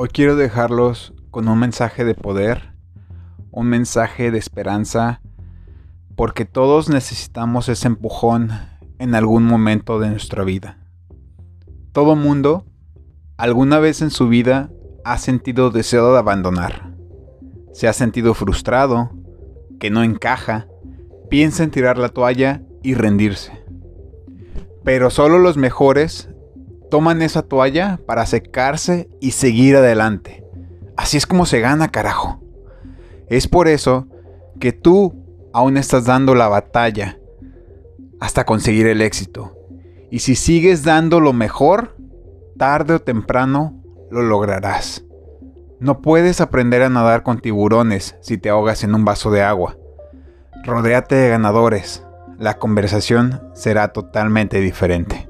Hoy quiero dejarlos con un mensaje de poder, un mensaje de esperanza, porque todos necesitamos ese empujón en algún momento de nuestra vida. Todo mundo, alguna vez en su vida, ha sentido deseo de abandonar. Se ha sentido frustrado, que no encaja, piensa en tirar la toalla y rendirse. Pero solo los mejores toman esa toalla para secarse y seguir adelante. Así es como se gana, carajo. Es por eso que tú aún estás dando la batalla hasta conseguir el éxito. Y si sigues dando lo mejor, tarde o temprano lo lograrás. No puedes aprender a nadar con tiburones si te ahogas en un vaso de agua. Rodéate de ganadores. La conversación será totalmente diferente.